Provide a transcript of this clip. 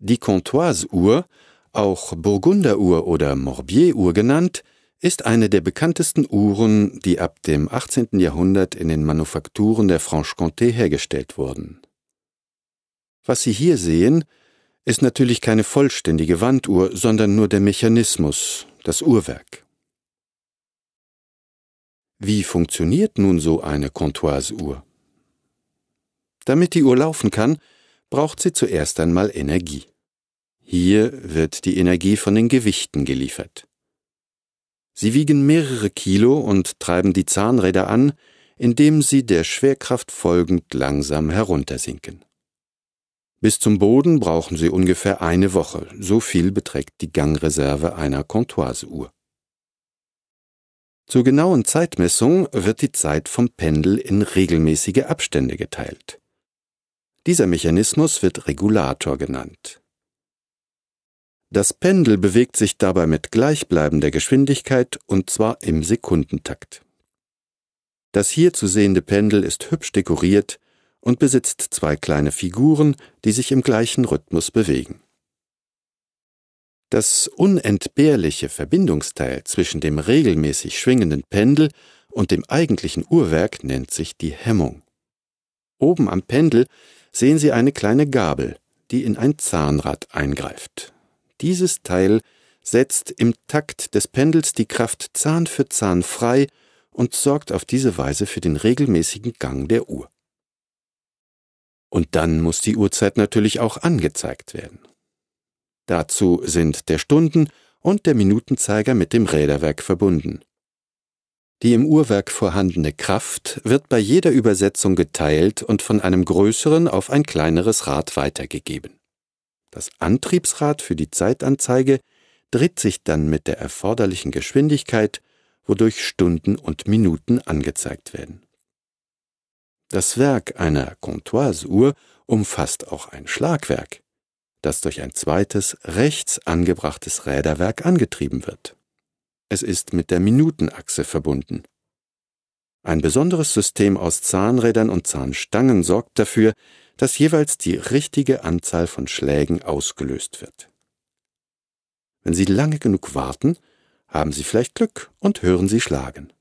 Die Comptoise-Uhr, auch Burgunderuhr oder Morbier-Uhr genannt, ist eine der bekanntesten Uhren, die ab dem 18. Jahrhundert in den Manufakturen der Franche-Comté hergestellt wurden. Was Sie hier sehen, ist natürlich keine vollständige Wanduhr, sondern nur der Mechanismus, das Uhrwerk. Wie funktioniert nun so eine Comptoise-Uhr? Damit die Uhr laufen kann, braucht sie zuerst einmal Energie. Hier wird die Energie von den Gewichten geliefert. Sie wiegen mehrere Kilo und treiben die Zahnräder an, indem sie der Schwerkraft folgend langsam heruntersinken. Bis zum Boden brauchen sie ungefähr eine Woche, so viel beträgt die Gangreserve einer Comptoise-Uhr. Zur genauen Zeitmessung wird die Zeit vom Pendel in regelmäßige Abstände geteilt. Dieser Mechanismus wird Regulator genannt. Das Pendel bewegt sich dabei mit gleichbleibender Geschwindigkeit und zwar im Sekundentakt. Das hier zu sehende Pendel ist hübsch dekoriert und besitzt zwei kleine Figuren, die sich im gleichen Rhythmus bewegen. Das unentbehrliche Verbindungsteil zwischen dem regelmäßig schwingenden Pendel und dem eigentlichen Uhrwerk nennt sich die Hemmung. Oben am Pendel sehen Sie eine kleine Gabel, die in ein Zahnrad eingreift. Dieses Teil setzt im Takt des Pendels die Kraft Zahn für Zahn frei und sorgt auf diese Weise für den regelmäßigen Gang der Uhr. Und dann muss die Uhrzeit natürlich auch angezeigt werden. Dazu sind der Stunden- und der Minutenzeiger mit dem Räderwerk verbunden. Die im Uhrwerk vorhandene Kraft wird bei jeder Übersetzung geteilt und von einem größeren auf ein kleineres Rad weitergegeben. Das Antriebsrad für die Zeitanzeige dreht sich dann mit der erforderlichen Geschwindigkeit, wodurch Stunden und Minuten angezeigt werden. Das Werk einer Comptoise-Uhr umfasst auch ein Schlagwerk, das durch ein zweites rechts angebrachtes Räderwerk angetrieben wird. Es ist mit der Minutenachse verbunden. Ein besonderes System aus Zahnrädern und Zahnstangen sorgt dafür, dass jeweils die richtige Anzahl von Schlägen ausgelöst wird. Wenn Sie lange genug warten, haben Sie vielleicht Glück und hören Sie schlagen.